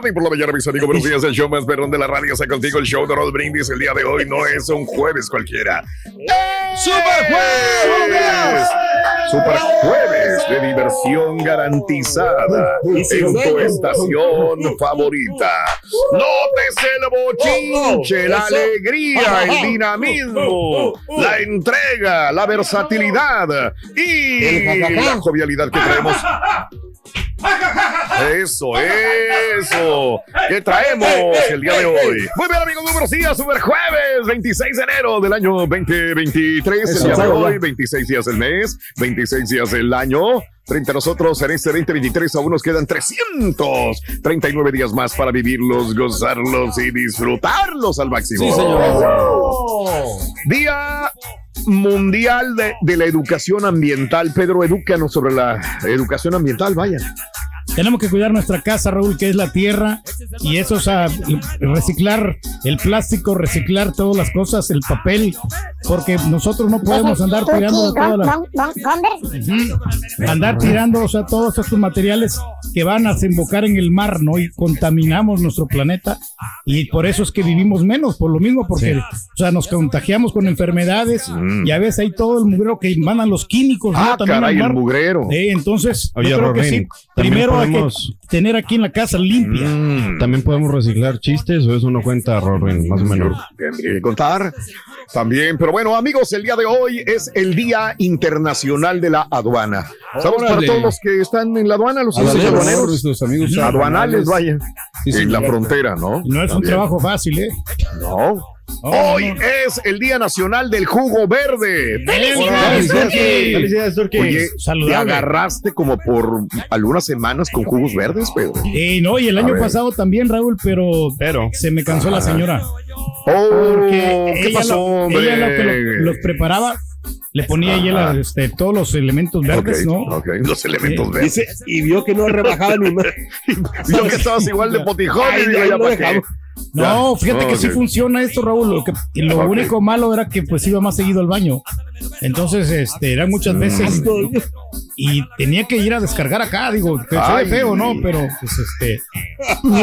Morning por la mañana, mis amigos. Buenos días, el show más perrón de la radio. Está contigo el show de Brindis. El día de hoy no es un jueves cualquiera. ¡Super jueves! Super jueves de diversión garantizada en tu estación favorita. Nótese el bochinche, la alegría, el dinamismo, la entrega, la versatilidad y la jovialidad que traemos. Eso, eso. ¿Qué traemos el día de hoy? Muy bien, amigos, buenos días. Super jueves, 26 de enero del año 2023. El día de hoy, 26 días del mes, 26 días del año. Frente a nosotros en este 2023 aún nos quedan 339 días más para vivirlos, gozarlos y disfrutarlos al máximo. Sí, señor. Día Mundial de, de la Educación Ambiental. Pedro, edúcanos sobre la educación ambiental, vaya. Tenemos que cuidar nuestra casa, Raúl, que es la tierra, y eso, o sea, reciclar el plástico, reciclar todas las cosas, el papel, porque nosotros no podemos andar tirando todas las... Ujú. Andar tirando, o sea, todos estos materiales que van a desembocar en el mar, ¿no? Y contaminamos nuestro planeta, y por eso es que vivimos menos, por lo mismo, porque, o sea, nos contagiamos con enfermedades, y a veces hay todo el mugrero que mandan los químicos, ¿no? Ah, También al caray, el mar. mugrero. Sí, entonces, Oye, yo creo que sí. también Primero podemos- que tener aquí en la casa limpia. Mm, También podemos reciclar chistes o eso no cuenta, Rorin, más o menos. Tendría que contar también. Pero bueno, amigos, el día de hoy es el Día Internacional de la Aduana. Saludos para todos los que están en la aduana, los Aduaneros, aduaneros, nuestros amigos aduanales, vaya, Sí, en la frontera, ¿no? No es un trabajo fácil, ¿eh? No. Oh, Hoy no. es el Día Nacional del Jugo Verde. ¡Felicidades, Turki! Felicidades, Turki. Oye, te agarraste como por algunas semanas con jugos verdes, Pedro. Eh, no, y el A año ver. pasado también, Raúl, pero, Pero. se me cansó la señora. Oh, Porque ¿qué ella pasó, lo- hombre? ella lo que lo- los preparaba, le ponía ahí la- este, todos los elementos verdes, ¿no? ok, los elementos verdes. Dice, y vio que no rebajaba ni más. Yo que estabas igual de potijón Ay, y ya lo para qué. dejamos. No, fíjate que sí Ok. funciona esto, Raúl. Lo, que, y lo único malo era que pues iba más seguido al baño. Entonces, este, eran muchas Mm. veces y tenía que ir a descargar acá, digo, que se ve Ay. feo, ¿no? Pero pues este,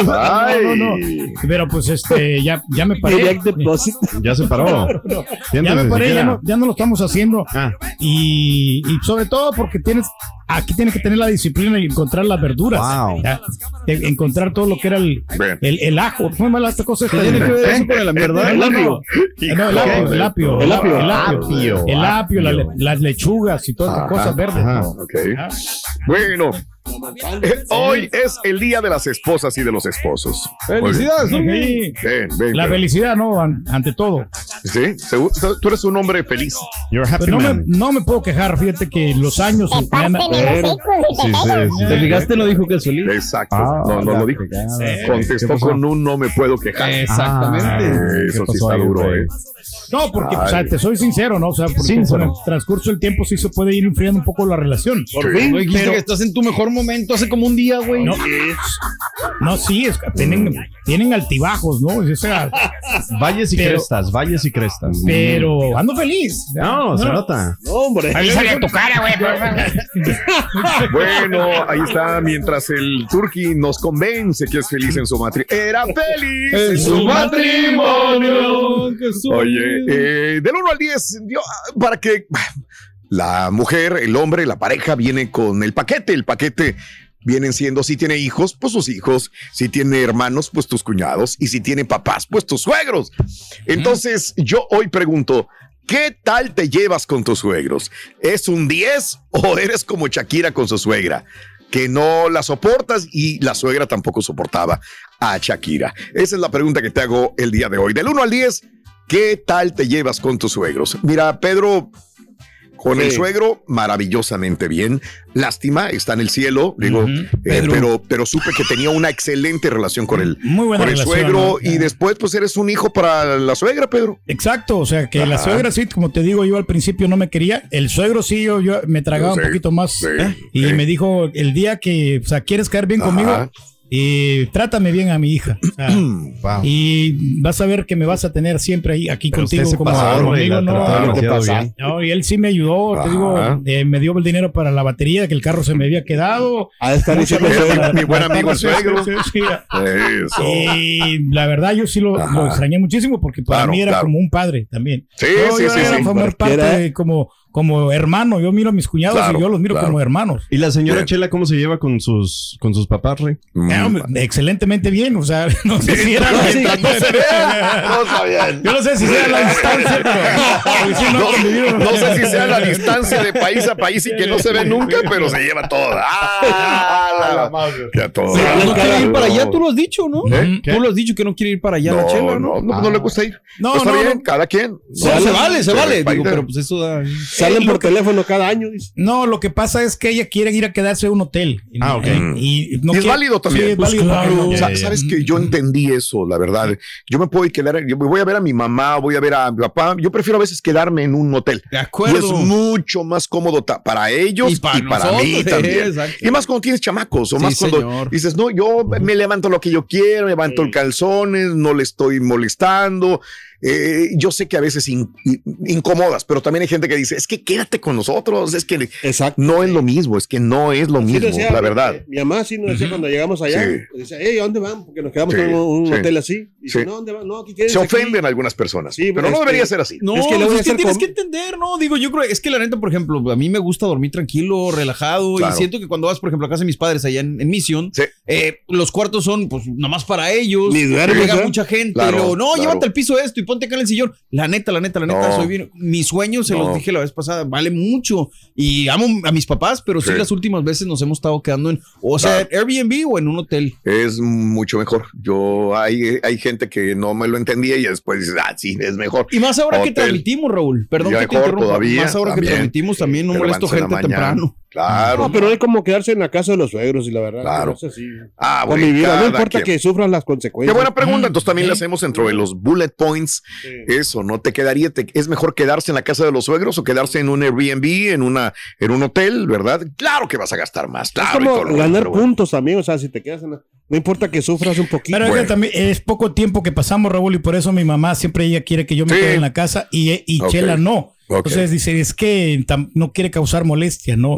Ay. no, no, no. Pero pues este, ya, ya me paré. Direct deposit. Ya se paró. Ya me paré, ya siquiera. no, ya no lo estamos haciendo. Ah, Y, y sobre todo porque tienes, aquí tienes que tener la disciplina y encontrar las verduras. Wow. Ya, de encontrar todo lo que era el, el, el ajo. ¿Cómo llama esta cosa? esta? tiene que ver eso con el no. El apio, el apio, El apio. el apio, el apio, la- apio. las lechugas y todas esas cosas verdes. ajá. ¿no? Ok. Ah, Bueno, eh, hoy es el día de las esposas y de los esposos. Felicidades, sí. Turki. Ven, ven, La ven. felicidad, ¿no? An- ante todo. Sí, tú eres un hombre feliz. You're happy no, me, no me puedo quejar, fíjate que los años me han- Sí, sí, sí. ¿Te fijaste? No dijo que solito. Exacto. Ah, no, no lo dijo. fregada. ¿Qué Contestó con un no me puedo quejar. Exactamente. Eh, ¿Qué Eso sí está ahí, duro? ¿eh? No, porque, o sea, Ay. te soy sincero, ¿no? O sea, porque Sincero. con el transcurso del tiempo sí se puede ir enfriando un poco la relación. Por fin. Pero- Pero estás en tu mejor momento hace como un día, güey. No, no, sí, es que tienen, tienen altibajos, ¿no? O sea, Valles y Pero- crestas, valles y crestas. pero ando feliz. No, se nota. No, hombre. Ahí sale tu cara, güey. Bueno, ahí está, mientras el Turqui nos convence que es feliz en su matrimonio. Era feliz en su matrimonio. Oye, eh, del 1 al 10, yo, ah, para que la mujer, el hombre, la pareja viene con el paquete. El paquete vienen siendo, si tiene hijos, pues sus hijos. Si tiene hermanos, pues tus cuñados. Y si tiene papás, pues tus suegros. Entonces, yo hoy pregunto. ¿Qué tal te llevas con tus suegros? ¿Es un 10 o eres como Shakira con su suegra? Que no la soportas y la suegra tampoco soportaba a Shakira. Esa es la pregunta que te hago el día de hoy. Del 1 al 10, ¿qué tal te llevas con tus suegros? Mira, Pedro, con el suegro, maravillosamente bien. Lástima, está en el cielo, digo, eh, pero, pero supe que tenía una excelente relación con el, Muy buena con el relación, suegro ¿no? y después pues eres un hijo para la suegra, Pedro. Exacto, o sea que la suegra sí, como te digo, yo al principio no me quería, el suegro sí, yo, yo me tragaba Sí, un poquito más sí, ¿eh? y me dijo el día que, o sea, quieres caer bien Ajá. conmigo, y trátame bien a mi hija. O sea, Wow. y vas a ver que me vas a tener siempre ahí aquí Pero contigo como conmigo, la no, no, y él sí me ayudó, te Ajá. digo, eh, me dio el dinero para la batería, que el carro se me había quedado. A estar diciendo que mi buen amigo el suegro. sí, sí, sí. Eso. Y la verdad yo sí lo, lo extrañé muchísimo porque para Claro, mí era claro. como un padre también. Sí, Yo- sí, yo sí, era sí. formar parte de como, como hermano. Yo miro a mis cuñados Claro, y yo los miro claro. como hermanos. ¿Y la señora Bien. Chela cómo se lleva con sus, con sus papás, Rey? Mm. Eh, hombre, excelentemente bien, o sea, no sé si era no sabían. Yo no sé si sea la distancia, pero sí, no, sé si sea la distancia de país a país y que no se ve nunca, pero se lleva toda. ¡Ah! Ya todo. Pero no quiere ir para allá, tú lo has dicho, ¿no? ¿Eh? Tú lo has dicho que no quiere ir para allá la No, chela, no, ¿no? no, no le gusta ir. No, Pues está no, bien, no. cada quien. Se, se vale, se vale. Digo, pero pues eso da. Salen por teléfono cada año. dice. No, lo que pasa es que ella quiere ir a quedarse a un hotel. Ah, ok. Y, y no Y es quiere- válido también. Sí, es Pues válido claro. Sabes que yo entendí eso, la verdad. Yo me puedo quedar, yo voy a ver a mi mamá, voy a ver a mi papá. Yo prefiero a veces quedarme en un hotel. De Y acuerdo. es mucho más cómodo para ellos y Y para, mí también. exacto. Y más cuando tienes chamacos, o Sí, más cuando señor. dices, no, yo me levanto lo que yo quiero, me levanto el calzones, no le estoy molestando. Eh, yo sé que a veces in- in- incomodas, pero también hay gente que dice, es que quédate con nosotros, es que Exacto. no es lo mismo, es que no es lo Sí mismo, decía, la verdad. Mi, mamá sí nos decía cuando llegamos allá, Sí. decía, hey, ¿a dónde van? Porque nos quedamos Sí, en un, sí. hotel así. Y dice, Sí. no, ¿dónde van? No, aquí quieres Se aquí". ofenden algunas personas, Sí, pero no debería ser así. No, Es es que que, voy a hacer tienes que entender, ¿no? Digo, yo creo, es que la neta, por ejemplo, a mí me gusta dormir tranquilo, relajado, Claro. y siento que cuando vas, por ejemplo, a casa de mis padres allá en, en Mission, Sí. eh, los cuartos son, pues, nomás para ellos. Llega ¿eh? mucha gente, no, llévate al piso esto y ponte acá en el sillón. La neta, la neta, la neta, No. soy bien. Mi sueño, se No. los dije la vez pasada, vale mucho. Y amo a mis papás, pero sí, Sí. las últimas veces nos hemos estado quedando en, o sea, Claro. Airbnb o en un hotel. Es mucho mejor. Yo, hay, hay gente que no me lo entendía y después dices, ah, sí, es mejor. Y más ahora que transmitimos, Raúl. Perdón que te mejor interrumpa. todavía, más ahora también. que transmitimos también no molesto la gente temprano. Claro. No, pero hay como quedarse en la casa de los suegros y la verdad. Claro. no sé si- Ah, bueno, no importa quien. que sufran las Qué consecuencias. buena pregunta. Entonces también Sí. le hacemos dentro de los bullet points. Sí. Eso, ¿no? ¿Te quedaría? te- ¿Es mejor quedarse en la casa de los suegros o quedarse en un Airbnb, en, una, en un hotel, verdad? Claro que vas a gastar más. Claro, como todo ganar bueno. puntos también, o sea, si te quedas en la... No importa que sufras un poquito. Pero es también es poco tiempo que pasamos, Raúl, y por eso mi mamá siempre ella quiere que yo me Sí. quede en la casa y, y. Chela no. Entonces dice, es que no quiere causar molestia, ¿no?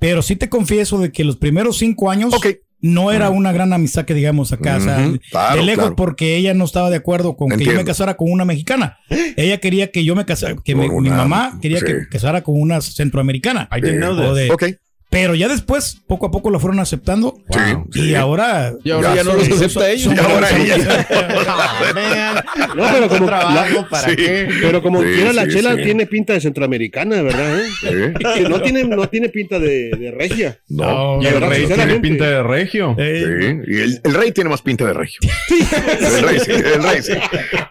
Pero sí te confieso de que los primeros cinco años Ok. No era una gran amistad que digamos acá, o sea, Ujú, claro, de lejos claro. porque ella no estaba de acuerdo con que yo me casara con una mexicana. Ella quería que yo me casara, que me- mi una- mamá quería sí. que casara con una centroamericana. I didn't know O that. de- Ok. Pero ya después, poco a poco lo fueron aceptando. Sí, y sí. ahora. Y ahora ya no los acepta ellos. Y ahora ella. No, pero como, trabajo, ¿para Sí. qué? pero como Sí, quiera, la chela sí. tiene pinta de centroamericana, ¿verdad? eh? Que no tiene, no tiene pinta de, de regia. No. Y La el rey tiene pinta de regio. Eh, Sí, y el, el rey tiene más pinta de regio. El rey sí, el rey sí.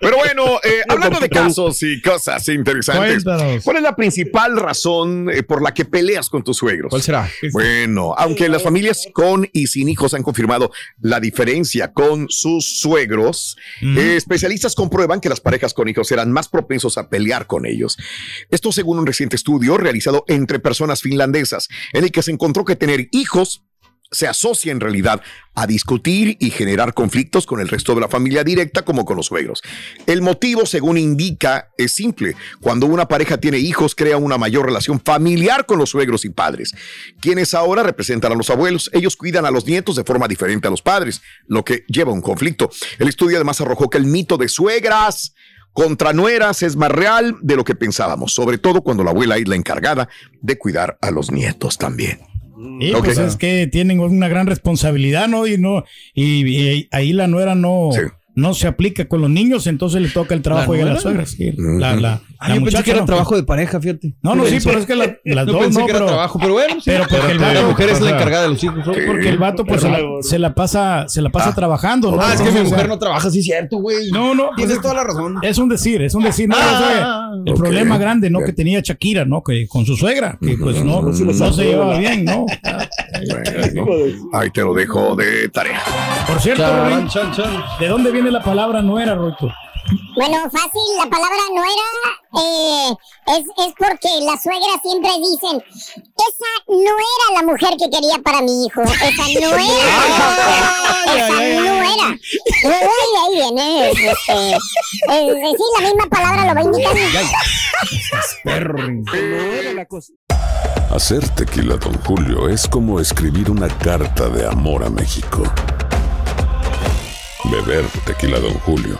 Pero bueno, eh, hablando de casos y cosas interesantes, Cuéntanos. ¿cuál es la principal razón eh, por la que peleas con tus suegros? ¿Cuál será? Bueno, aunque las familias con y sin hijos han confirmado la diferencia con sus suegros, eh, especialistas comprueban que las parejas con hijos serán más propensos a pelear con ellos. Esto según un reciente estudio realizado entre personas finlandesas, en el que se encontró que tener hijos se asocia en realidad a discutir y generar conflictos con el resto de la familia directa como con los suegros. El motivo, según indica, es simple. Cuando una pareja tiene hijos, crea una mayor relación familiar con los suegros y padres, quienes ahora representan a los abuelos. Ellos cuidan a los nietos de forma diferente a los padres, lo que lleva a un conflicto. El estudio además arrojó que el mito de suegras contra nueras es más real de lo que pensábamos, sobre todo cuando la abuela es la encargada de cuidar a los nietos también. Y Ok. pues es que tienen una gran responsabilidad, ¿no? Y no, y, y ahí la nuera no, Sí. no se aplica con los niños, entonces le toca el trabajo ¿La a la nuera? suegra. sí. La, la, Ah, la yo pensé que era no. trabajo de pareja, fíjate. No, no, sí, Pensé- pero es que la- las no dos pensé no, que era trabajo, pero bueno, sí. pero porque el la mujer es la encargada de los hijos. ¿no? Porque el vato pues se la, se la pasa, se la pasa trabajando, ¿no? Ah, es que mi mujer o sea, no trabaja, sí, cierto, güey. No, no, Tienes pues, toda la razón. Es un decir, es un decir. No, Ah, o sea, ah, el problema grande, ¿no? Que tenía Shakira, ¿no? Que con su suegra, que pues no, no se llevaba bien, ¿no? Ahí te lo dejo de tarea. Por cierto, Chan, Ruin, chan, chan. ¿de dónde viene la palabra nuera, Roito? Bueno, fácil, la palabra nuera eh, es, es porque las suegras siempre dicen, esa no era la mujer que quería para mi hijo, esa no era, esa no era. Y ahí viene, este, eh, sí, la misma palabra lo va indicando. No era la cosa. Hacer tequila, Don Julio, es como escribir una carta de amor a México. Beber tequila, Don Julio,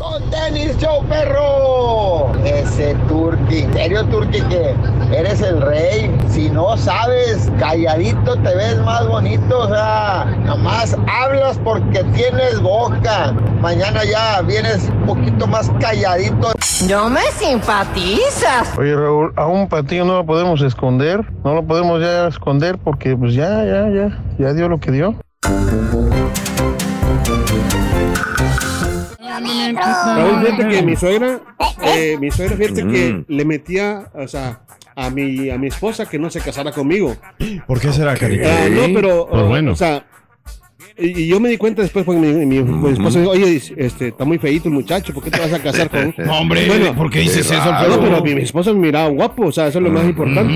Con tenis show perro. Ese Turki. En serio, Turki, que eres el rey. Si no sabes, calladito te ves más bonito. O sea, nomás hablas porque tienes boca. Mañana ya vienes un poquito más calladito. No me simpatizas. Oye Raúl, a un patillo no lo podemos esconder, no lo podemos ya esconder porque pues ya, ya, ya, ya dio lo que dio. Raúl, fíjate que mi suegra, eh, mi suegra, fíjate que le metía, o sea, a mi, a mi esposa que no se casara conmigo. ¿Por qué será, Carita? Ah, no, pero, Pues o- bueno. o sea, y, y yo me di cuenta después porque mi, mi- mi esposa dijo, oye, este, está muy feíto el muchacho, ¿por qué te vas a casar con No, hombre, ¿por qué dices eso, No, Alfredo? pero mi, mi esposa me miraba guapo, o sea, eso es lo más importante.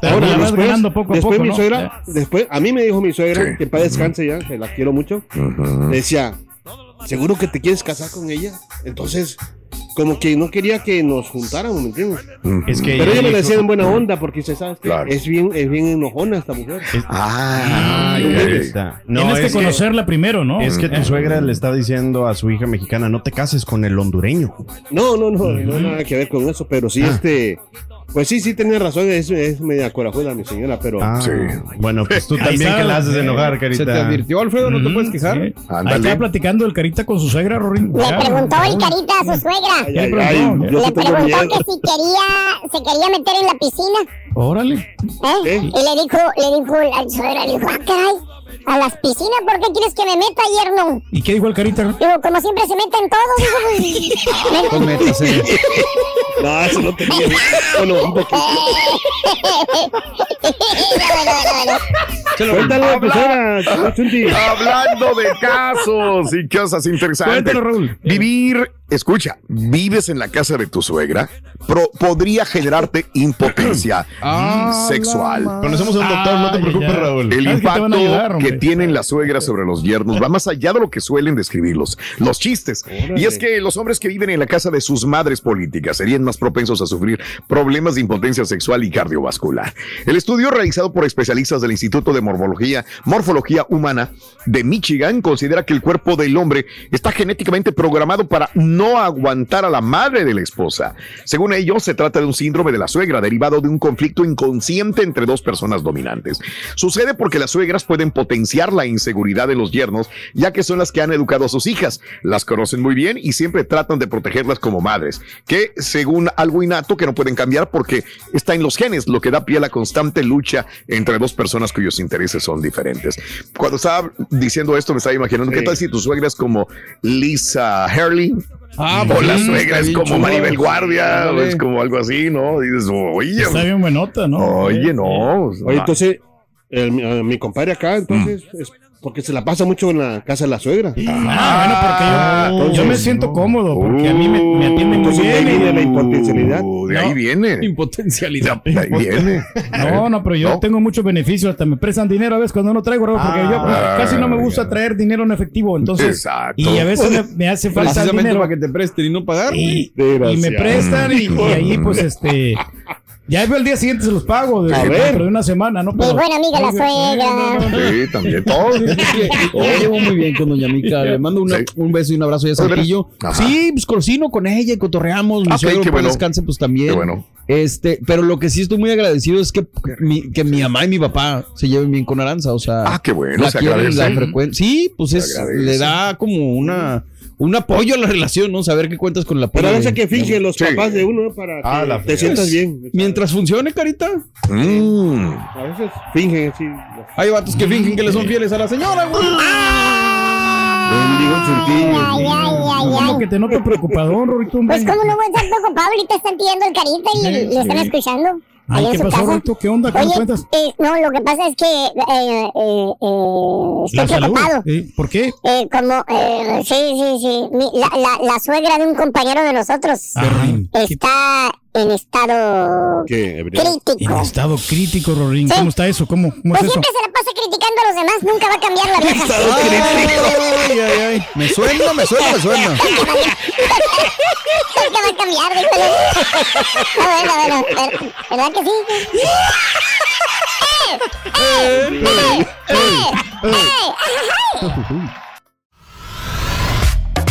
Pero Ahora, después, ganando poco a después poco, mi ¿no? suegra, después, a mí me dijo mi suegra, que para descanse ya, que la quiero mucho, me decía, ¿seguro que te quieres casar con ella? Entonces, como que no quería que nos juntáramos, ¿me entiendes? Es que Pero ella me lo decía en buena onda, porque se sabe que Claro. es bien, es bien enojona esta mujer. Ah, ahí está. No, Tienes que conocerla primero, ¿no? Es que tu Eh. suegra le está diciendo a su hija mexicana, no te cases con el hondureño. No, no, no, no nada que ver con eso, pero sí, Ah. este, Pues sí, sí, tiene razón, es, es media corajuda mi señora, pero... Ah, Bueno, pues tú también está, que la haces enojar, carita. Se te advirtió, Alfredo, no te puedes quejar. Sí. Ahí estaba platicando el carita con su suegra, Rorín. Le preguntó el carita a su suegra. ¿Qué le preguntó? yo Le sí tengo preguntó miedo. que si quería, se quería meter en la piscina. Órale. ¿eh? Y le dijo, le dijo la suegra, le dijo, ah, caray, a las piscinas, ¿por qué quieres que me meta ayer no? ¿Y qué dijo el carita? Digo, como siempre se meten todos, digo, pues, Pues métase. No, eso no tenía. Bueno, un poquito. Cuéntalo. Hablando de casos y cosas interesantes. Cuéntalo, Raúl. Vivir, escucha, vives en la casa de tu suegra, pro- podría generarte impotencia Ah, sexual. Conocemos a un doctor, no te preocupes, ya. Raúl. El ¿Sabes que te van impacto ayudar, que tienen las suegras sobre los yernos va más allá de lo que suelen describirlos, los chistes. Y es que los hombres que viven en la casa de sus madres políticas serían más propensos a sufrir problemas de impotencia sexual y cardiovascular. El estudio realizado por especialistas del Instituto de Morfología, Morfología Humana de Michigan considera que el cuerpo del hombre está genéticamente programado para no aguantar a la madre de la esposa. Según ellos, se trata de un síndrome de la suegra derivado de un conflicto inconsciente entre dos personas dominantes. Sucede porque las suegras pueden potenciar la inseguridad de los yernos, ya que son las que han educado a sus hijas, las conocen muy bien y siempre tratan de protegerlas como madres, que según algo innato que no pueden cambiar porque está en los genes, lo que da pie a la constante lucha entre dos personas cuyos intereses son diferentes. Cuando estaba diciendo esto me estaba imaginando, ¿qué tal si tu suegra es como Lisa Hurley? Ah, o pues la suegra es como chulo. Maribel Guardia, o Ándale. es como algo así, ¿no? Y dices, oye, Está bien buenota, ¿no? oye, no. Oye, entonces, el- mi, mi compadre acá, entonces, es porque se la pasa mucho en la casa de la suegra. Ah, bueno, porque yo, yo me siento cómodo, porque a mí me, me atienden muy Entonces, de ahí bien. viene la impotencialidad. Uh, de ahí No. viene. Impotencialidad. De ahí viene. No, no, pero yo No. tengo muchos beneficios. Hasta me prestan dinero a veces cuando no traigo, porque yo Ah, casi no me gusta traer dinero en efectivo. Entonces, Exacto. y a veces me, me hace falta Precisamente dinero. para que te presten y no pagar. Y, y me prestan y, y ahí pues este ya veo el día siguiente se los pago de, A ver. de una semana, ¿no? Muy buena amiga la suegra. Sí, también todo. Yo llevo muy bien con doña Mica. Le mando una- Sí. un beso y un abrazo ya. Ajá. Sí, pues cocino con ella y cotorreamos. Mi Ok, suegro pues, bueno. descanse, pues también. Qué bueno. Este, pero lo que sí estoy muy agradecido es que mi, que mi mamá y mi papá se lleven bien con Aranza. O sea, Ah, qué bueno, la se quieren, agradece. la frecuen- Sí, pues es, le da como una un apoyo a la relación, ¿no? Saber que cuentas con el apoyo. Pero a de- veces que fingen los Sí. papás de uno ¿no? para que Ah, la te sientas bien. Mientras funcione, carita. Mm. A veces fingen así. Hay vatos que fingen que le son fieles a la señora, güey. Bendigo chuntillo. Ay, ay, ay, Como ay. que te noto preocupadón, Rorito. Pues cómo no voy a estar preocupado, ahorita están pidiendo el carita y Sí, le están sí. escuchando. Ay, ¿qué pasó. Rorito? ¿Qué onda? ¿Qué Oye, cuentas? eh, no, lo que pasa es que eh, eh, eh, estoy preocupado. ¿Por qué? Eh, como, eh, sí, sí, sí. Mi- la, la, la suegra de un compañero de nosotros Ajá. está en estado ¿Qué? Hebreo? En crítico. estado crítico, Rorín. Sí. ¿Cómo está eso? ¿Cómo, cómo Pues es eso? siempre se la pasa criticando a los demás, nunca va a cambiar la vieja. Ay, ay, ay. Me suena, me suena, me suena. Nunca va a cambiar, dígale. Ah, bueno, bueno, ver- ¿verdad que sí? ¡Eh! ¡Eh! ¡Eh! ¡Eh! ¡Eh!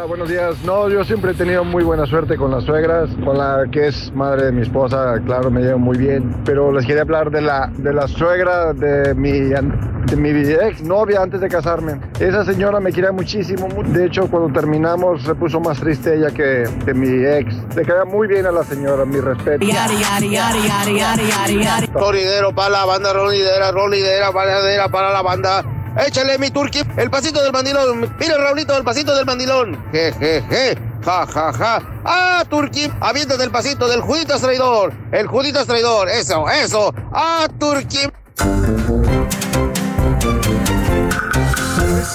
Hola, buenos días. No, yo siempre he tenido muy buena suerte con las suegras, con la que es madre de mi esposa, claro, me llevo muy bien. Pero les quería hablar de la, de la suegra de mi, de mi ex novia antes de casarme. Esa señora me quería muchísimo. mu- De hecho, cuando terminamos se puso más triste ella que, que mi ex. Le caía muy bien a la señora, mi respeto. Rolidero para la banda, rolidera, rolidera, para la banda. Échale mi turqui, el pasito del mandilón. Mira, Raulito, el pasito del mandilón. Je, je, je. Ja, ja, ja. Ah, Turqui, aviéntate el pasito del Juditas traidor. El Juditas traidor. Eso, eso. Ah, Turqui.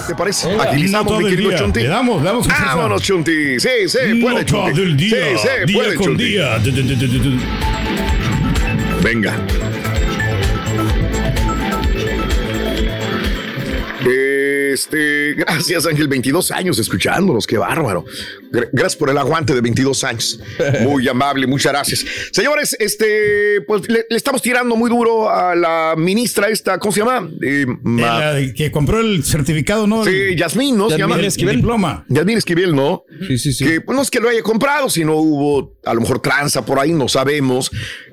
¿Te parece? Nota Agilizamos, mi querido. Chunti. Le damos, le damos. Vámonos, Chunti. Sí, sí, puede, Nota Chunti. del día. Sí, sí, día puede, con Chunti. día. Venga. Este, gracias Ángel, 22 años escuchándonos, qué bárbaro. Gr- Gracias por el aguante de 22 años. Muy amable, muchas gracias. Señores, este, pues le, le estamos tirando muy duro a la ministra esta, ¿cómo se llama? Eh, ma- de- que compró el certificado, ¿no? Sí, Yasmín, ¿no? Se Yasmín llama. Esquivel. diploma. Yasmín Esquivel, ¿no? Sí, sí, sí. Que pues, no es que lo haya comprado, sino hubo a lo mejor tranza por ahí, no sabemos.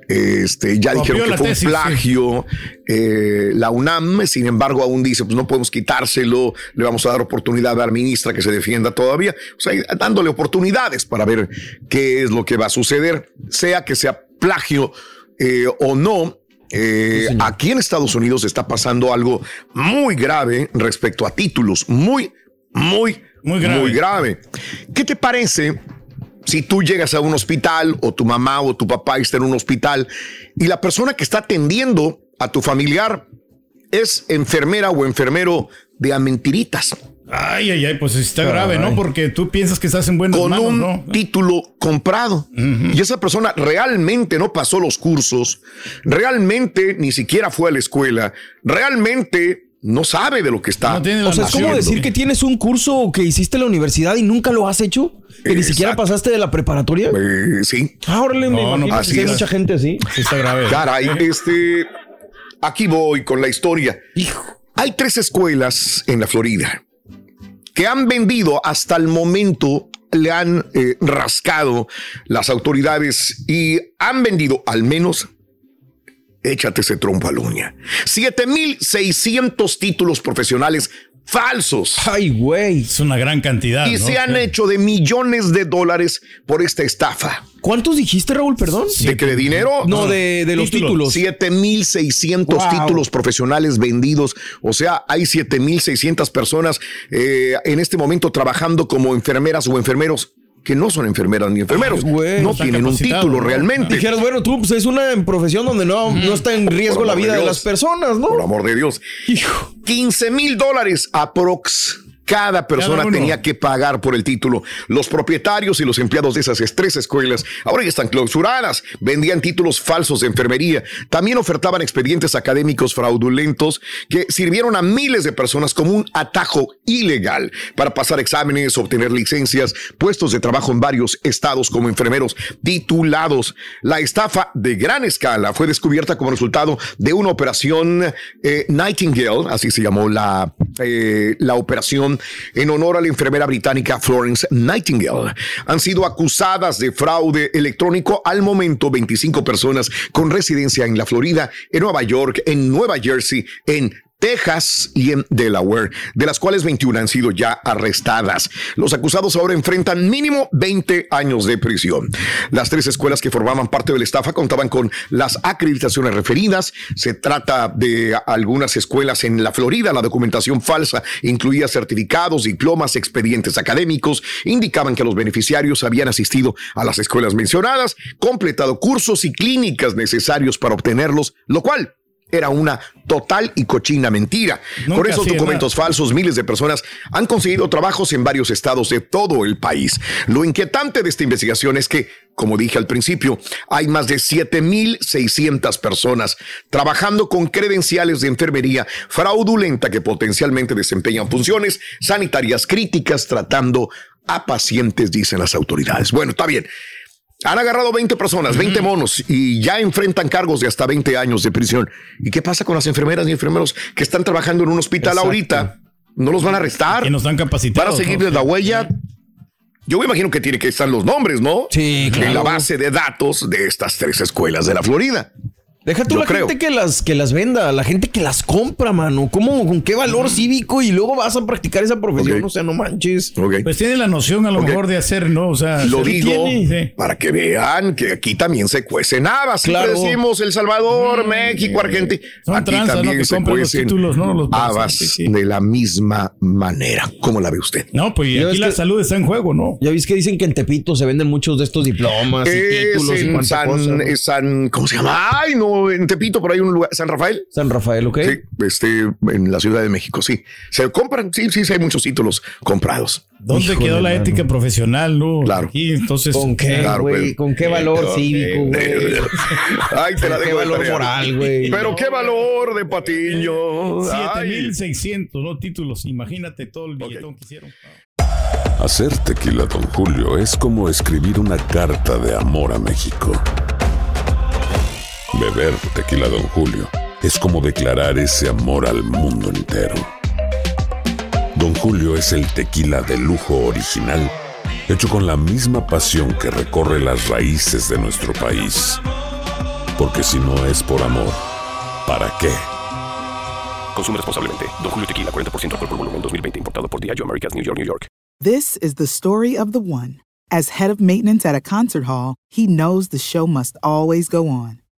Este, ya Copió dijeron que fue tesis, un plagio. Eh, la UNAM, sin embargo, aún dice, pues no podemos quitárselo, le vamos a dar oportunidad a la ministra que se defienda todavía. O sea, dándole oportunidades para ver qué es lo que va a suceder, sea que sea plagio eh, o no. eh, aquí en Estados Unidos está pasando algo muy grave respecto a títulos, muy, muy, Muy grave. muy grave. ¿Qué te parece si tú llegas a un hospital o tu mamá o tu papá está en un hospital y la persona que está atendiendo a tu familiar es enfermera o enfermero de a mentiritas? Ay, ay, ay, pues está grave, ¿no? Porque tú piensas que estás en buenas con manos, un ¿no? título comprado. Y esa persona realmente no pasó los cursos, realmente ni siquiera fue a la escuela, realmente no sabe de lo que está. O sea, es como decir que tienes un curso que hiciste en la universidad y nunca lo has hecho. Que ni siquiera pasaste de la preparatoria. Eh, sí. Ah, órale, me No, no, imagino así sí hay mucha gente así. está grave. Caray, este. Aquí voy con la historia. Hay tres escuelas en la Florida que han vendido hasta el momento, le han eh, rascado las autoridades y han vendido al menos. Échate ese trompo a la uña. 7600 títulos profesionales falsos. Ay, güey. Es una gran cantidad. Y ¿no? se han hecho de millones de dólares por esta estafa. ¿Cuántos dijiste, Raúl? Perdón. ¿De qué? ¿De dinero? No, de, de los títulos. 7600 Wow. títulos profesionales vendidos. O sea, hay 7600 personas eh, en este momento trabajando como enfermeras o enfermeros que no son enfermeras ni enfermeros. no tienen un título realmente. Dijeras, bueno, tú, pues es una profesión donde no, no está en riesgo Por la vida de de, las personas, ¿no? Por amor de Dios. 15 mil dólares aprox. Cada persona Cada tenía que pagar por el título. Los propietarios y los empleados de esas tres escuelas ahora ya están clausuradas. Vendían títulos falsos de enfermería. También ofertaban expedientes académicos fraudulentos que sirvieron a miles de personas como un atajo ilegal para pasar exámenes, obtener licencias, puestos de trabajo en varios estados como enfermeros titulados. La estafa de gran escala fue descubierta como resultado de una operación eh, Nightingale, así se llamó la, eh, la operación en honor a la enfermera británica Florence Nightingale. Han sido acusadas de fraude electrónico al momento 25 personas con residencia en la Florida, en Nueva York, en Nueva Jersey, en Texas y en Delaware, de las cuales 21 han sido ya arrestadas. Los acusados ahora enfrentan mínimo 20 años de prisión. Las tres escuelas que formaban parte de la estafa contaban con las acreditaciones referidas. Se trata de algunas escuelas en la Florida. La documentación falsa incluía certificados, diplomas, expedientes académicos. Indicaban que los beneficiarios habían asistido a las escuelas mencionadas, completado cursos y clínicas necesarios para obtenerlos, lo cual era una total y cochina mentira. Nunca Con esos documentos falsos, miles de personas han conseguido trabajos en varios estados de todo el país. Lo inquietante de esta investigación es que, como dije al principio, hay más de 7.600 personas trabajando con credenciales de enfermería fraudulenta que potencialmente desempeñan funciones sanitarias críticas tratando a pacientes, dicen las autoridades. Bueno, está bien. Han agarrado 20 personas, 20 monos y ya enfrentan cargos de hasta 20 años de prisión. ¿Y qué pasa con las enfermeras y enfermeros que están trabajando en un hospital Exacto. ahorita? ¿No los van a arrestar? Que no están capacitados. ¿Van a seguirles ¿no? la huella? Yo me imagino que tiene que estar los nombres, ¿no? Sí, En claro. la base de datos de estas tres escuelas de la Florida. Deja tú Yo la creo. gente que las, que las venda, la gente que las compra, mano. ¿Cómo, ¿Con qué valor cívico? Y luego vas a practicar esa profesión. Ok. O sea, no manches. Pues tiene la noción a lo mejor de hacer, ¿no? O sea, Lo sí digo tiene, sí. para que vean que aquí también se cuecen habas. Siempre Claro. decimos El Salvador, México, Argentina. Son aquí ¿no? también Que se los cuecen títulos, ¿no? Los habas sí, de la misma manera. ¿Cómo la ve usted? No, pues y aquí la que- salud está en juego, ¿no? Ya viste que dicen que en Tepito se venden muchos de estos diplomas y Es títulos y en cuánta San, cosa, ¿no? San- ¿cómo se llama? Ay, no, como en Tepito, por ahí un lugar, San Rafael. San Rafael, ok. Sí, este, en la Ciudad de México, sí. Se compran, sí, sí, sí, hay muchos títulos comprados. ¿Dónde Híjole, quedó la mano. ética profesional, no? Claro. Aquí, entonces. ¿Con qué, Claro, güey? pero- ¿Con qué valor Eh, cívico, güey? Ay, te la ¿Qué dejo de valor tarea. moral, güey? Pero qué valor de Patiño. Ay. 7600, ¿no? Títulos. Imagínate todo el billetón que hicieron. Hacer tequila, Don Julio, es como escribir una carta de amor a México. Beber tequila, Don Julio, es como declarar ese amor al mundo entero. Don Julio es el tequila de lujo original, hecho con la misma pasión que recorre las raíces de nuestro país. Porque si no es por amor, ¿para qué? Consume responsablemente. Don Julio Tequila, 40% alcohol por volumen, 2020. Importado por Diageo Americas, New York, New York. This is the story of the one. As head of maintenance at a concert hall, he knows the show must always go on.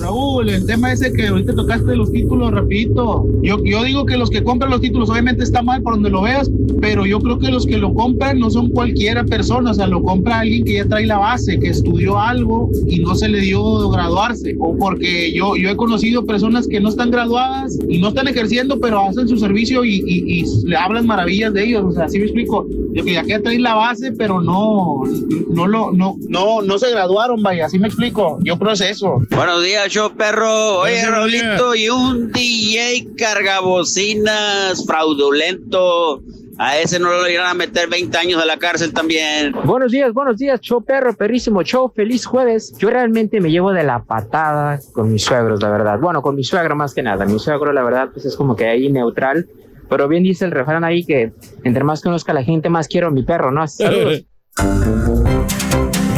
Raúl, el tema ese que ahorita tocaste los títulos rapidito. Yo, yo digo que los que compran los títulos obviamente está mal por donde lo veas, pero yo creo que los que lo compran no son cualquiera persona, o sea, lo compra alguien que ya trae la base, que estudió algo y no se le dio graduarse. O porque yo, yo he conocido personas que no están graduadas y no están ejerciendo, pero hacen su servicio y, y- y le hablan maravillas de ellos. O sea, así me explico. Yo que ya que traen la base, pero no, no lo, no, no, no se graduaron, vaya, así me explico. Yo creo que es eso. Buenos días, show perro. Oye. Raulito, y un DJ cargabocinas fraudulento. A ese no lo irán a meter 20 años a la cárcel también. Buenos días, buenos días, show perro, perrísimo show, feliz jueves. Yo realmente me llevo de la patada con mis suegros, la verdad. Bueno, con mi suegro más que nada. Mi suegro, la verdad, pues es como que ahí neutral. Pero bien dice el refrán ahí que entre más conozca a la gente, más quiero a mi perro, ¿no? Saludos.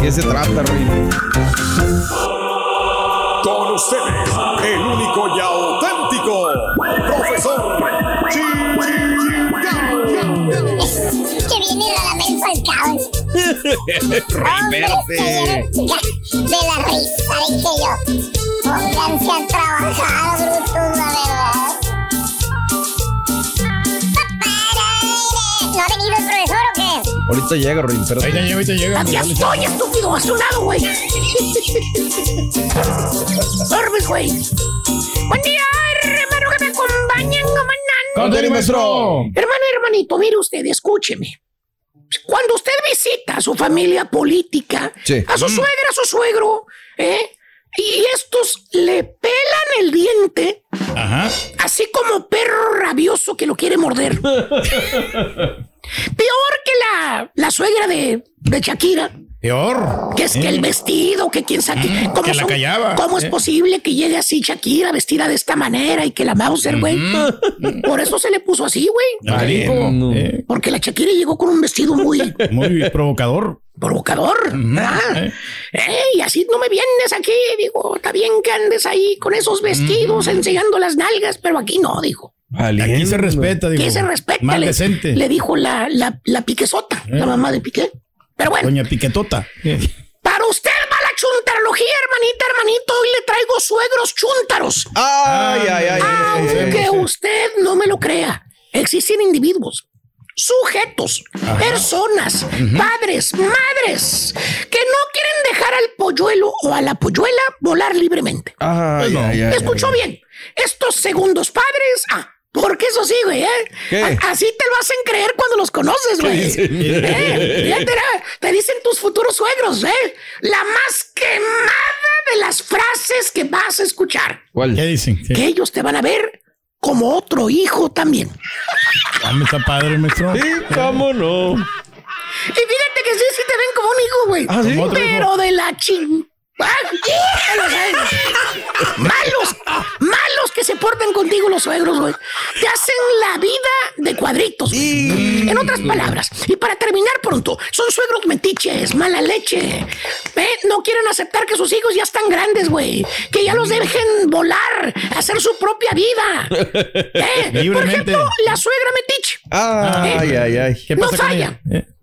¿Qué se trata, Ruin? Ustedes, el único y auténtico profesor que viene la mente al caos. Hombre, se dieron chica de la risa, dije yo. Pónganse a trabajar, brutos, la verdad. Ahorita llega, Ruin, pero. Ahorita llega, ahorita llega. Aquí estoy, estúpido, a su lado, güey. Duermes, güey. Buen día, hermano, que me acompañan, comandante. Ándale, maestro. Hermano, hermanito, mire usted, escúcheme. Cuando usted visita a su familia política, Sí. a su Mm. suegra, a su suegro, ¿eh? Y estos le pelan el diente, Ajá. así como perro rabioso que lo quiere morder. Peor que la, la suegra de, de Shakira. Peor. Que es que el vestido, que quién sabe. qué. ¿Cómo, Mm, que la son- callaba, ¿Cómo es eh. posible que llegue así Shakira vestida de esta manera y que la Mauser, güey? Por eso se le puso así, güey. Eh, Porque la Shakira llegó con un vestido muy Muy provocador. provocador. ¿verdad? Eh, y así no me vienes aquí, digo, está bien que andes ahí con esos vestidos enseñando las nalgas, pero aquí no, dijo. Aquí se respeta, digo. Que se respeta, Más le, decente. le dijo la, la, la piquesota, la Eh. mamá de Piqué. Pero bueno, Doña Piquetota. para usted va la chuntarología, hermanita, hermanito. Hoy le traigo suegros chúntaros. Ay, ay, ay. Aunque usted no me lo crea, existen individuos, sujetos, personas, padres, madres, que no quieren dejar al polluelo o a la polluela volar libremente. Ay, ay, ay, Escuchó bien. Estos segundos padres, ah, porque eso sí, güey, ¿eh? Así te lo hacen creer cuando los conoces, güey. dicen? Eh, fíjate, ¿eh? te dicen tus futuros suegros, ¿eh? La más quemada de las frases que vas a escuchar. ¿Cuál? ¿Qué dicen? Sí. Que ellos te van a ver como otro hijo también. Ah, me está padre, maestro. Sí, cómo no. Y fíjate que sí, sí te ven como un hijo, güey. Ah, ¿sí? Pero de la ching. Ah, malos, malos que se portan contigo los suegros, güey? Te hacen la vida de cuadritos. güey. En otras palabras, y para terminar pronto, son suegros metiches, mala leche. ¿Eh? No quieren aceptar que sus hijos ya están grandes, güey. Que ya los dejen volar, hacer su propia vida. ¿Eh? Por ejemplo, la suegra metiche. Ay, ay, ay. no falla.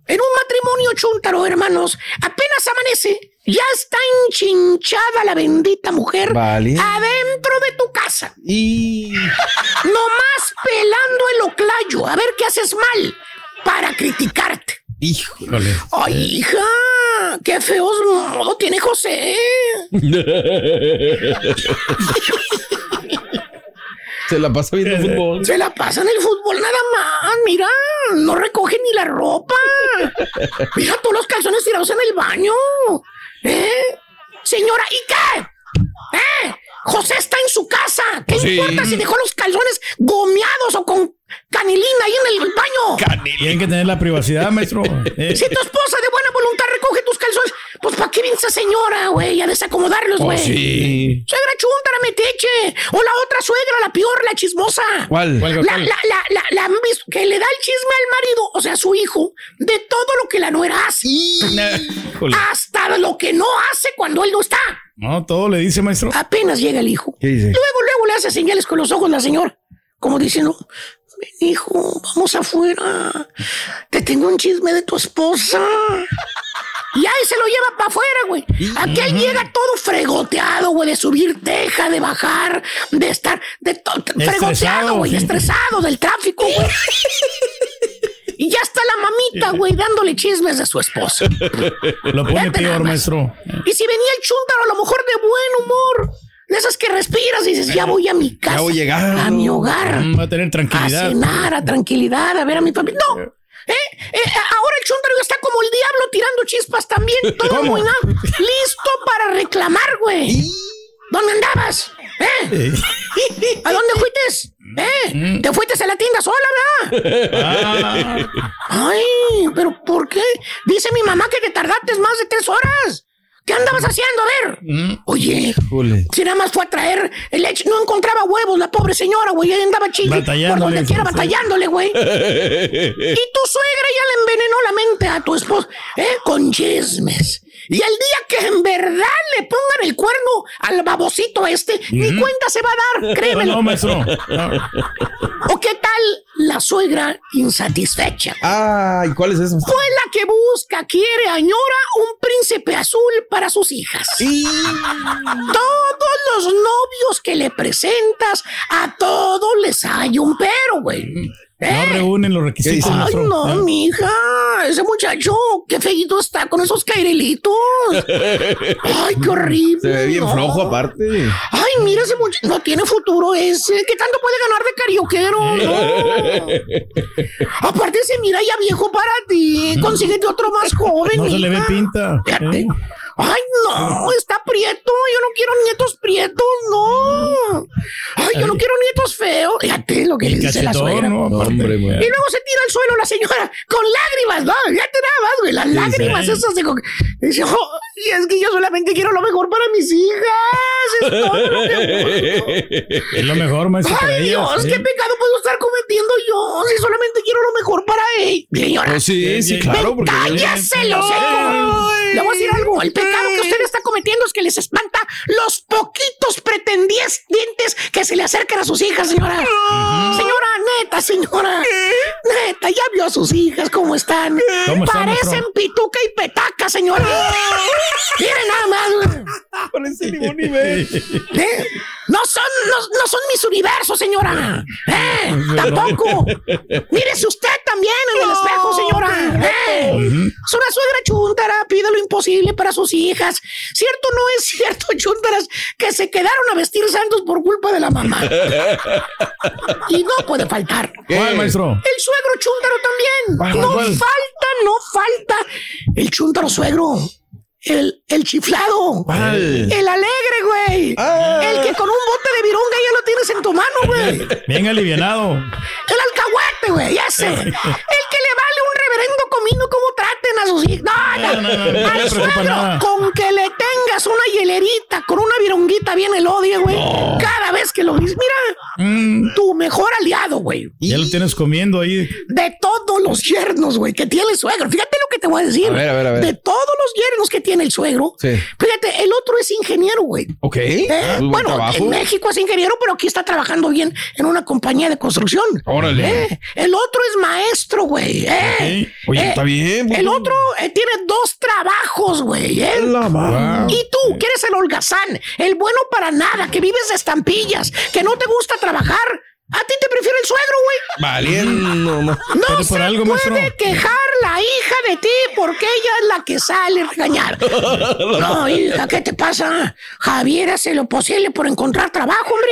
En un matrimonio chuntaro, hermanos, apenas amanece, ya está enchinchada la bendita mujer Vale. adentro de tu casa. Y. Nomás pelando el oclayo, a ver qué haces mal para criticarte. Híjole. Ay, hija, qué feos modo tiene José. Se la pasa viendo fútbol. Se la pasa en el fútbol nada más, mira, no recoge ni la ropa. Mira todos los calzones tirados en el baño. ¿Eh? Señora, ¿y qué? ¿Eh? José está en su casa. ¿Qué Sí. importa si dejó los calzones gomeados o con canilina ahí en el baño? Tienen que tener la privacidad, maestro. Eh, Si tu esposa de buena voluntad pues ¿para qué viene esa señora, güey? A desacomodarlos, oh, güey. sí. Suegra chúntara, metiche. O la otra suegra, la peor, la chismosa. ¿Cuál? La, la, la, la, la visto que le da el chisme al marido, o sea, a su hijo, de todo lo que la nuera hace. Hasta lo que no hace cuando él no está. No, todo le dice, maestro. Apenas llega el hijo. ¿Qué dice? Luego, luego le hace señales con los ojos la señora. Como diciendo, ven hijo, vamos afuera. Te tengo un chisme de tu esposa. Y ahí se lo lleva para afuera, güey. Aquel llega todo fregoteado, güey, de subir teja, de bajar, de estar, de todo, fregoteado, güey, estresado del tráfico, güey. Y ya está la mamita, güey, dándole chismes de su esposa. Lo pone peor, maestro. Y si venía el chúntaro, a lo mejor de buen humor. De esas que respiras y dices, ya voy a mi casa. Ya voy llegando. A mi hogar. Mm, Va a tener A tranquilidad. cenar, a tranquilidad, a ver a mi familia. No. ¿Eh? Eh, ahora el chúntaro ya está como el diablo tirando chispas también. Todo ¿Cómo? muy Listo para reclamar, güey. ¿Dónde andabas? ¿Eh? ¿A dónde fuiste? ¿Eh? ¿Te fuiste a la tienda sola, verdad? Ay, pero ¿por qué? Dice mi mamá que te tardaste más de tres horas. ¿Qué andabas haciendo? A ver. Oye, Híjole. si nada más fue a traer el leche, no encontraba huevos la pobre señora, güey. Ella andaba chile por donde quiera, batallándole, güey. Y tu suegra ya le envenenó la mente a tu esposo, ¿eh? Con chismes. Y el día que en verdad le pongan el cuerno al babosito este, ni Ujú. cuenta se va a dar, créeme. No, maestro. No. ¿O qué tal la suegra insatisfecha? Ay, ¿cuál es eso? Fue la que busca, quiere, añora un príncipe azul para sus hijas. Todos los novios que le presentas, a todos les hay un pero, güey. No reúnen los requisitos, Ay, no, Eh. mija, ese muchacho, qué feito está con esos cairelitos. Ay, qué horrible. Se ve bien no. flojo aparte. Ay, mira ese muchacho, no tiene futuro ese. ¿Qué tanto puede ganar de carioquero? No. Aparte se mira ya viejo para ti. Consíguete otro más joven. No se le ve pinta. Fíjate. Ay, no, está prieto. Yo no quiero nietos prietos, no. Ay, yo no quiero nietos feos. Fíjate lo que El dice la suegra. ¿no? Hombre. Y luego se tira al suelo la señora con lágrimas, ¿no? Ya te nada más, güey. Las Sí, lágrimas sí. esas Dice, "Oh, y es que yo solamente quiero lo mejor para mis hijas. Es todo lo que Es lo mejor, maestro, para Ay, ellas. Dios, sí. qué pecado puedo estar cometiendo yo si solamente quiero lo mejor para ella. Señora, Oh, sí, sí, claro. Porque cállese los. Le voy a decir El pecado que usted está cometiendo es que les espanta los poquitos pretendientes que se le acercan a sus hijas, señora. Señora, neta, señora. Neta, ya vio a sus hijas cómo están. ¿Cómo están, Parecen pituca y petaca, señora. Miren nada más. parece ningún nivel. ¿Eh? No son, no, no son mis universos, señora. ¿Eh? Tampoco. Mírese usted también en el espejo, señora. ¿Eh? Es una suegra chuntara, pide lo imposible para sus hijas. ¿Cierto o no es cierto, chuntaras, que se quedaron a vestir santos por culpa de la mamá? Y no puede faltar. ¿Cuál, maestro? El suegro chúntaro también. ¿Cuál, no cuál? falta, no falta. El chúntaro suegro. El, el chiflado. ¿Cuál? El alegre, güey. Ah. El que con un bote de virunga ya lo tienes en tu mano, güey. Bien alivianado. El alcahuete, güey, ese. El que le vale un reverendo comino cómo traten a sus hijos. No, no, No, Al suegro, nada. con que le tengas una hielerita con una vironguita bien el odio, güey. Cada vez que lo dices, mira, tu mejor aliado, güey. Ya lo tienes comiendo ahí. De todos los yernos, güey, que tiene el suegro. Fíjate lo que te voy a decir. A ver, a ver, a ver. De todos los yernos que tiene el suegro. Sí. Fíjate, el otro es ingeniero, güey. Ok. Eh, Ah, buen bueno, trabajo. en México es ingeniero, pero aquí está trabajando bien en una compañía de construcción. Órale. Eh, el otro es maestro, güey. eh. Oye, Eh, está bien. El otro eh, tiene dos trabajos, güey. ¿eh? Y tú, que eres el holgazán, el bueno para nada, que vives de estampillas, que no te gusta trabajar. A ti te prefiere el suegro, güey. Valiendo. No se por algo, puede maestro. quejar la hija de ti porque ella es la que sale a regañar. No, hija, ¿qué te pasa? Javier hace lo posible por encontrar trabajo, hombre.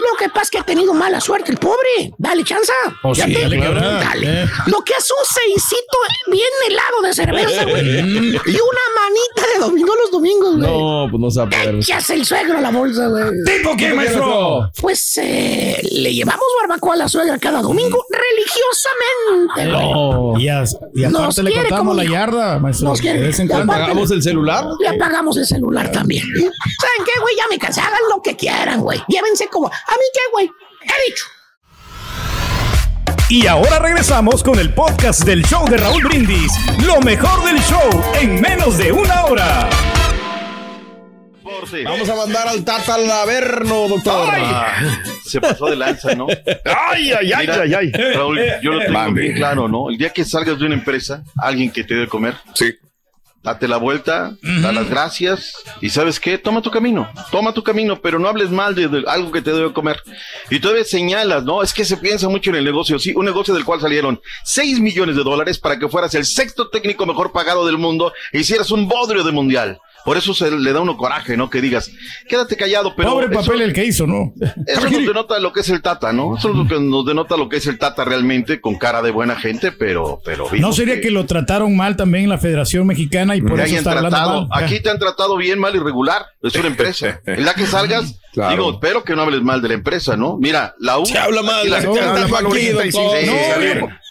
Lo que pasa es que ha tenido mala suerte el pobre. Dale chanza. Oh, sí, Fíjate. dale. Dale. Eh. Lo que hace un seisito bien helado de cerveza, güey. y una manita de domingo los domingos, güey. No, pues no se va a poder. ¿Qué hace el suegro a la bolsa, güey? ¿Tipo qué, maestro? Pues eh, le llevamos barbacoa a la suegra cada domingo religiosamente. No. Y, a- y aparte le cortamos como la hijo. yarda, maestro. Nos quiere. De vez en Y cuando. aparte- ¿Pagamos el celular? Le apagamos el celular también. ¿Saben qué, güey? Ya me cansé. Hagan lo que quieran, güey. Llévense como. ¿A mí qué, güey? He dicho. Y ahora regresamos con el podcast del show de Raúl Brindis. Lo mejor del show en menos de una hora. Vamos a mandar al Tata al Averno, doctor. Se pasó de lanza, ¿no? Ay, ay, ay, Mira, ay, ay. Raúl, yo lo tengo Mande. bien claro, ¿no? El día que salgas de una empresa, alguien que te dé de comer, Sí. date la vuelta, da las gracias y ¿sabes qué? Toma tu camino, toma tu camino, pero no hables mal de, de algo que te debe comer. Y todavía señalas, ¿no? Es que se piensa mucho en el negocio, sí, un negocio del cual salieron 6 millones de dólares para que fueras el sexto técnico mejor pagado del mundo e hicieras un bodrio de mundial. Por eso se le da uno coraje, ¿no? Que digas, quédate callado, pero... Pobre eso- papel el que hizo, ¿no? eso nos denota lo que es el Tata, ¿no? Eso es lo que nos denota lo que es el Tata realmente, con cara de buena gente, pero, pero ¿No sería que lo trataron mal también en la Federación Mexicana y por eso está hablando tratado. mal? Aquí te han tratado bien, mal, irregular. Es una empresa. En la que salgas, Claro. digo, espero que no hables mal de la empresa, ¿no? Mira, la U. Se habla mal, la la- No, sí, yo- sí.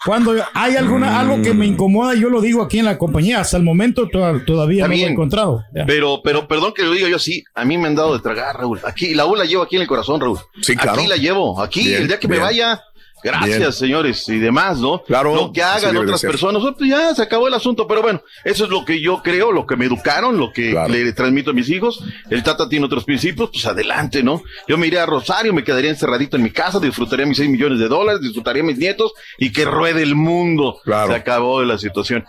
Cuando hay alguna algo que me incomoda, yo lo digo aquí en la compañía. Hasta el momento to- todavía no lo he encontrado. Ya. Pero, pero, perdón que lo diga yo así, a mí me han dado de tragar, Raúl. Aquí, la U la llevo aquí en el corazón, Raúl. Sí, claro. Aquí la llevo, aquí, Bien, el día que me vaya. Gracias, Bien. señores, y demás, ¿no? Claro, Lo que hagan otras personas, pues ya se acabó el asunto, pero bueno, eso es lo que yo creo, lo que me educaron, lo que Claro. le transmito a mis hijos. El Tata tiene otros principios, pues adelante, ¿no? Yo me iré a Rosario, me quedaría encerradito en mi casa, disfrutaría mis 6 millones de dólares, disfrutaría mis nietos y que ruede el mundo. Claro. Se acabó la situación.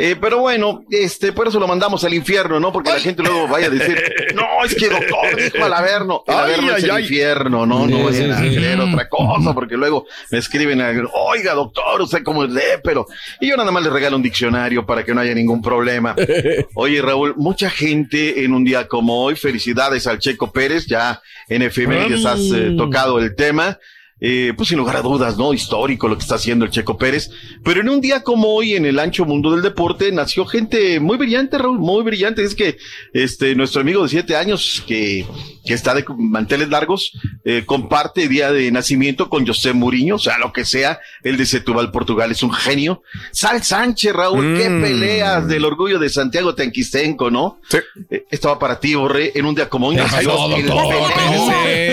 Eh, pero bueno, este, por eso lo mandamos al infierno, ¿no? Porque la gente luego vaya a decir, no, es que doctor, dijo al Averno. El Ay, Averno es ay, el ay. infierno, no, no Sí, vayan a sí, sí. creer otra cosa, porque luego me escriben, a, oiga, doctor, usted cómo es de, pero. Y yo nada más le regalo un diccionario para que no haya ningún problema. Oye, Raúl, mucha gente en un día como hoy, felicidades al Checo Pérez, ya en efemérides has eh, tocado el tema. Eh, pues sin lugar a dudas, ¿no? Histórico lo que está haciendo el Checo Pérez. Pero en un día como hoy, en el ancho mundo del deporte, nació gente muy brillante, Raúl, muy brillante. Es que este nuestro amigo de siete años, que, que está de manteles largos, eh, comparte día de nacimiento con José Mourinho, o sea, lo que sea, el de Setúbal, Portugal, es un genio. Sal Sánchez, Raúl, qué Mm. peleas del orgullo de Santiago Tenquistenco, ¿no? Sí. Eh, esto va para ti, Borré, en un día como hoy. nació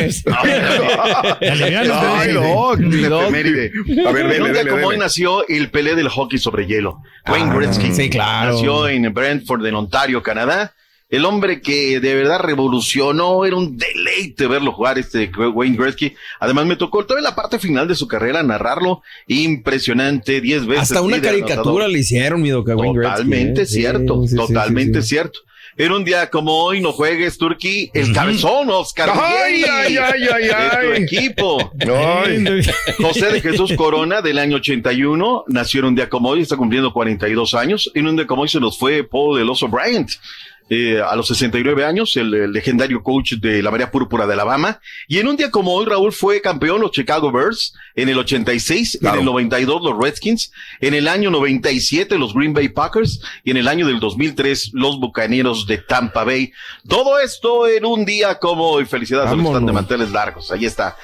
Espérese. No, Ay, no. A ver, dele, dele, como hoy nació el Pelé del hockey sobre hielo. Wayne Ah, Gretzky. sí, claro. Nació en Brentford, en Ontario, Canadá. El hombre que de verdad revolucionó, era un deleite verlo jugar este Wayne Gretzky. Además me tocó toda la parte final de su carrera narrarlo. Impresionante, 10 veces. Hasta una caricatura anotador. le hicieron, mi doc, a Wayne Gretzky, Totalmente ¿eh? cierto, Sí, sí, sí, totalmente sí, sí. cierto. Era un día como hoy, no juegues, Turquí, el cabezón, Oscar. Ay, ay, ay, ay, de tu ay. equipo. Ay. José de Jesús Corona, del año 81, nació en un día como hoy, está cumpliendo 42 años. En un día como hoy se nos fue Paul del Oso Bryant. Eh, a los 69 años, el, el legendario coach de la María Púrpura de Alabama. Y en un día como hoy, Raúl fue campeón los Chicago Bears, en el 86, Claro. en el 92 los Redskins, en el año 97 los Green Bay Packers y en el año del 2003 los Bucaneros de Tampa Bay. Todo esto en un día como hoy. Felicidades a los de Vámonos. manteles largos. Ahí está.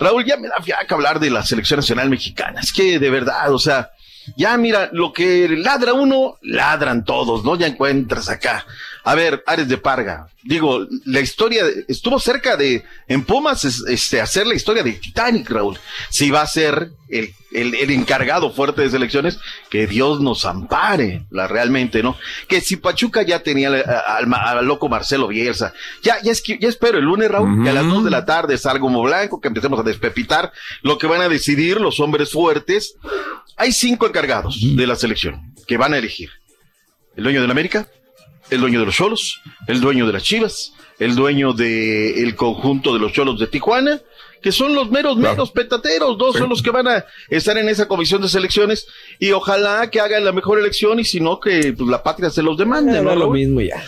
Raúl, ya me da fiaca hablar de la selección nacional mexicana. Es que de verdad, o sea, ya mira, lo que ladra uno, ladran todos, ¿no? Ya encuentras acá A ver, Ares de Parga, digo, la historia de- estuvo cerca de en Pumas es- este, hacer la historia de Titanic, Raúl. Si va a ser el, el, el encargado fuerte de selecciones, que Dios nos ampare, la realmente, ¿no? Que si Pachuca ya tenía al, loco Marcelo Bielsa, ya, ya, es que- ya espero el lunes, Raúl, que a las dos de la tarde salga humo blanco, que empecemos a despepitar lo que van a decidir los hombres fuertes. Hay cinco encargados de la selección que van a elegir. El dueño de la América, el dueño de los Cholos, el dueño de las Chivas, el dueño del conjunto de los Cholos de Tijuana, que son los meros, meros petateros, dos son los que van a estar en esa comisión de selecciones y ojalá que hagan la mejor elección y si no que pues, la patria se los demande, Eh, ¿no? no es lo mismo ya.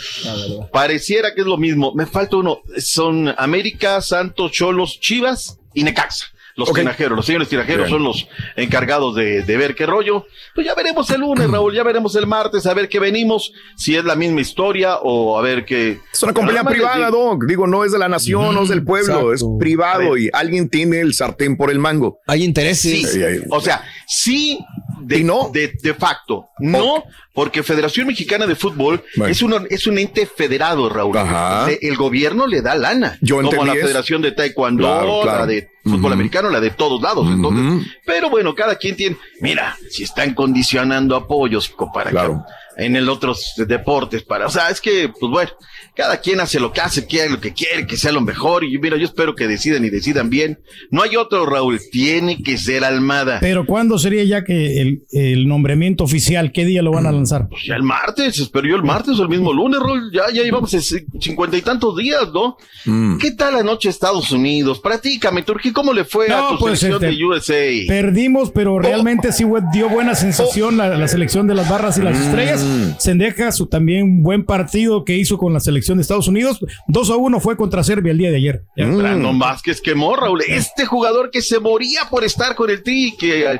Pareciera que es lo mismo. Me falta uno. Son América, Santos, Cholos, Chivas y Necaxa. Los tinajeros, los señores tinajeros Bien. son los encargados de, de ver qué rollo. Pues ya veremos el lunes, Raúl, ya veremos el martes, a ver qué venimos, si es la misma historia o a ver qué. Es una compañía privada, Doc. Digo, no es de la nación, no es del pueblo, es privado y alguien tiene el sartén por el mango. Hay intereses. Sí, o sea, sí de, de, de facto, no, porque Federación Mexicana de Fútbol es, un, es un ente federado, Raúl. El gobierno le da lana. Yo como la. Federación de Taekwondo, Claro, claro. la de fútbol americano, la de todos lados. Entonces, pero bueno, cada quien tiene, mira, si están condicionando apoyos para que en el otros deportes para, o sea, es que, pues bueno, cada quien hace lo que hace, quiere lo que quiere, que sea lo mejor, y mira, yo espero que decidan y decidan bien. No hay otro, Raúl, tiene que ser Almada. Pero ¿cuándo sería ya que el, el nombramiento oficial? ¿Qué día lo van a lanzar? Pues ya el martes, espero yo el martes o el mismo lunes, Raúl, ya, ya llevamos cincuenta y tantos días, ¿no? Mm. ¿Qué tal anoche Estados Unidos? Platícame, Turquía, ¿cómo le fue a tu pues, selección este, de USA? Perdimos, pero realmente sí fue- dio buena sensación la, la selección de las barras y las estrellas. Sendeja, su también buen partido que hizo con la selección de Estados Unidos. 2 a 1 fue contra Serbia el día de ayer. Ya, Brandon Vázquez quemó, Raúl. Este jugador que se moría por estar con el Tri, que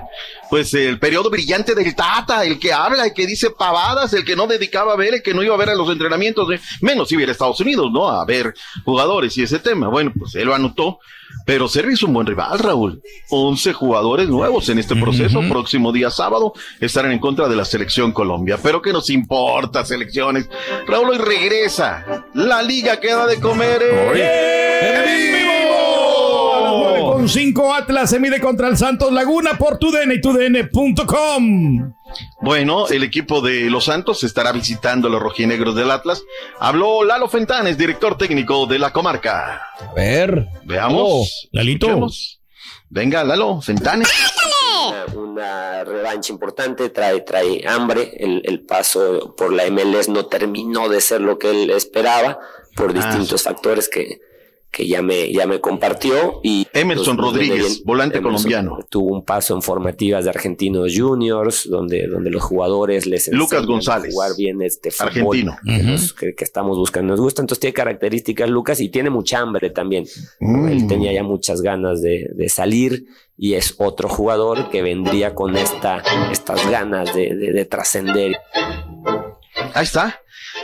pues el periodo brillante del Tata, el que habla, el que dice pavadas, el que no dedicaba a ver, el que no iba a ver a los entrenamientos, de, menos si hubiera Estados Unidos, ¿no? A ver jugadores y ese tema. Bueno, pues él lo anotó. Pero Serbia es un buen rival, Raúl. 11 jugadores nuevos en este proceso. Próximo día sábado estarán en contra de la selección Colombia. Pero ¿qué nos importa, selecciones? Raúl hoy regresa. La liga queda de comer. ¿eh? A las 9 con 5 Atlas se mide contra el Santos Laguna por TUDN y TUDN.com. Bueno, el equipo de Los Santos estará visitando a los rojinegros del Atlas. Habló Lalo Fentanes, director técnico de la comarca. A ver. Veamos. Oh, Lalito. escuchemos. Venga, Lalo Fentanes. Una, una revancha importante, trae, trae hambre. El, el paso por la MLS no terminó de ser lo que él esperaba por distintos factores que, que ya me, ya me compartió. Y Emerson Rodríguez, volante colombiano. Tuvo un paso en formativas de Argentinos Juniors, donde, donde los jugadores les Lucas a González, jugar bien este fútbol argentino. que, nos- que- que estamos buscando. Nos gusta, entonces tiene características Lucas y tiene mucha hambre también. Mm. Él tenía ya muchas ganas de, de salir y es otro jugador que vendría con esta, estas ganas de, de- de trascender. Ahí está.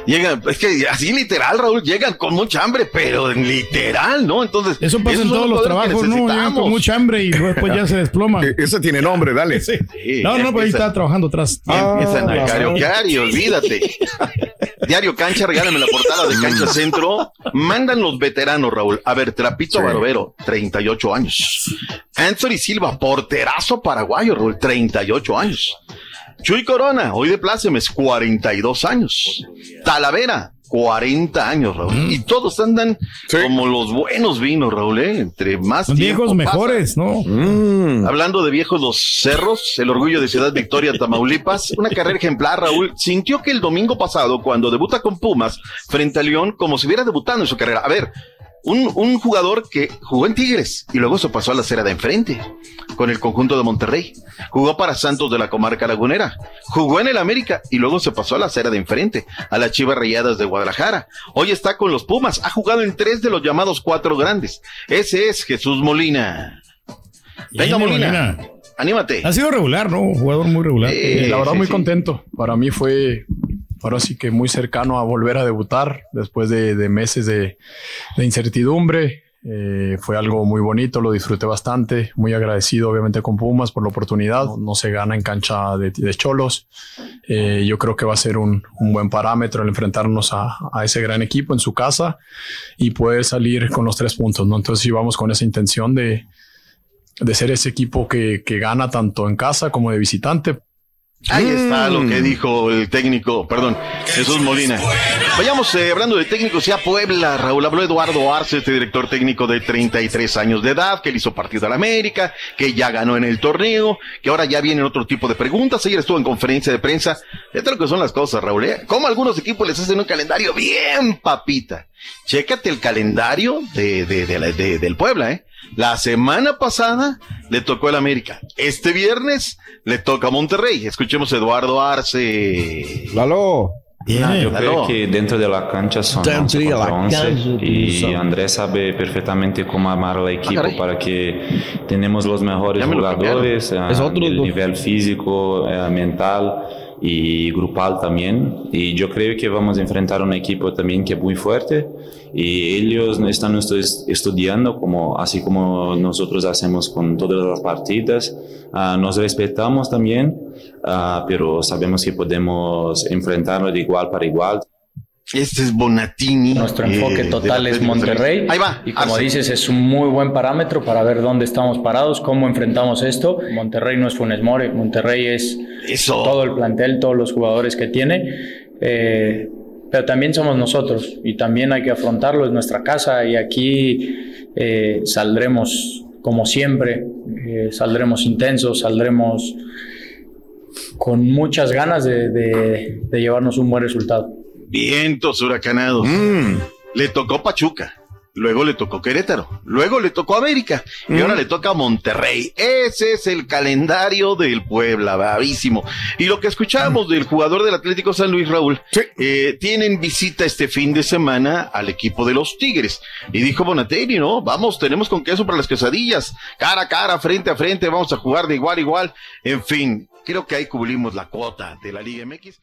Llegan, es que así literal, Raúl, llegan con mucha hambre, pero en literal, ¿no? Entonces, Eso pasa en todos los trabajos, ¿no? Llegan con mucha hambre y después ya se desploma. Ese tiene nombre, dale. Sí. No, no, pues ahí está trabajando atrás. Empiezan Ah, a cariocar y olvídate. Diario Cancha, regálame la portada de Cancha Centro. Mandan los veteranos, Raúl. A ver, Trapito Sí. Barovero, 38 años. Anthony Silva, porterazo paraguayo, Raúl, 38 años. Chuy Corona, hoy de plácemes, 42 años. Talavera, 40 años, Raúl. Mm. Y todos andan como los buenos vinos, Raúl, ¿eh? Entre más Son tiempo viejos pasa. mejores, ¿no? Mm. Hablando de viejos los cerros, el orgullo de Ciudad Victoria, Tamaulipas, una carrera ejemplar, Raúl, sintió que el domingo pasado, cuando debuta con Pumas frente a León, como si hubiera debutando en su carrera. A ver, un, un jugador que jugó en Tigres y luego se pasó a la acera de enfrente con el conjunto de Monterrey. Jugó para Santos de la comarca lagunera. Jugó en el América y luego se pasó a la acera de enfrente, a las Chivas Rayadas de Guadalajara. Hoy está con los Pumas. Ha jugado en tres de los llamados cuatro grandes. Ese es Jesús Molina. Venga, Molina. Anímate. Ha sido regular, ¿no? Un jugador muy regular. La verdad sí, muy sí. contento. Para mí fue, ahora sí que muy cercano a volver a debutar después de, meses de, incertidumbre. Eh, fue algo muy bonito, lo disfruté bastante, muy agradecido obviamente con Pumas por la oportunidad. No, se gana en cancha de, cholos. Eh, yo creo que va a ser un, un buen parámetro el enfrentarnos a, a, ese gran equipo en su casa y poder salir con los tres puntos. ¿no? Entonces sí vamos con esa intención de, de ser ese equipo que, que gana tanto en casa como de visitante. Ahí está lo que Mm. dijo el técnico, perdón, Jesús Molina. Vayamos eh, hablando de técnicos ya Puebla, Raúl, habló Eduardo Arce, este director técnico de 33 años de edad, que le hizo partido a la América, que ya ganó en el torneo, que ahora ya vienen otro tipo de preguntas, ayer estuvo en conferencia de prensa, fíjate lo que son las cosas, Raúl, ¿eh? Como algunos equipos les hacen un calendario bien papita. Chécate el calendario de, de, de de- del Puebla, ¿eh? La semana pasada le tocó el América. Este viernes le toca a Monterrey. Escuchemos a Eduardo Arce. Lalo. Ah, yo creo que dentro de la cancha son Dentro 11 de la contra 11 cancha, y Andrés sabe perfectamente cómo armar el equipo para que tenemos los mejores Ya me lo jugadores, otro, el nivel físico, eh, mental y grupal también. Y yo creo que vamos a enfrentar un equipo también que es muy fuerte y ellos están estu- estudiando como así como nosotros hacemos con todas las partidas. Ah, nos respetamos también, ah, pero sabemos que podemos enfrentarlo de igual para igual. Este es Bonatini. Nuestro enfoque eh, total es Monterrey. Ahí va. Y como Arce. dices, es un muy buen parámetro para ver dónde estamos parados, cómo enfrentamos esto. Monterrey no es Funes Mori, Monterrey es todo el plantel, todos los jugadores que tiene. Eh, pero también somos nosotros y también hay que afrontarlo, es nuestra casa y aquí eh, saldremos como siempre, saldremos intensos, saldremos con muchas ganas de- de- de llevarnos un buen resultado. Vientos huracanados. Le tocó Pachuca. Luego le tocó Querétaro. Luego le tocó América. Y ahora le toca Monterrey. Ese es el calendario del Puebla. Bravísimo. Y lo que escuchábamos del jugador del Atlético San Luis, Raúl, eh, tienen visita este fin de semana al equipo de los Tigres. Y dijo Bonatelli, ¿no? Vamos, tenemos con queso para las quesadillas. Cara a cara, frente a frente. Vamos a jugar de igual a igual. En fin, creo que ahí cubrimos la cuota de la Liga MX.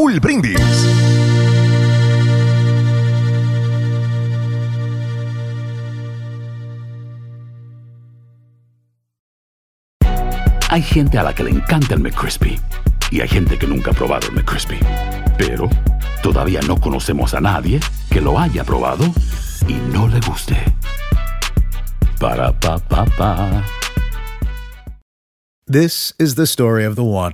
Brindis. Hay gente a la que le encanta el McCrispy y hay gente que nunca ha probado el McCrispy. Pero todavía no conocemos a nadie que lo haya probado y no le guste. Para pa pa pa. This is the story of the one.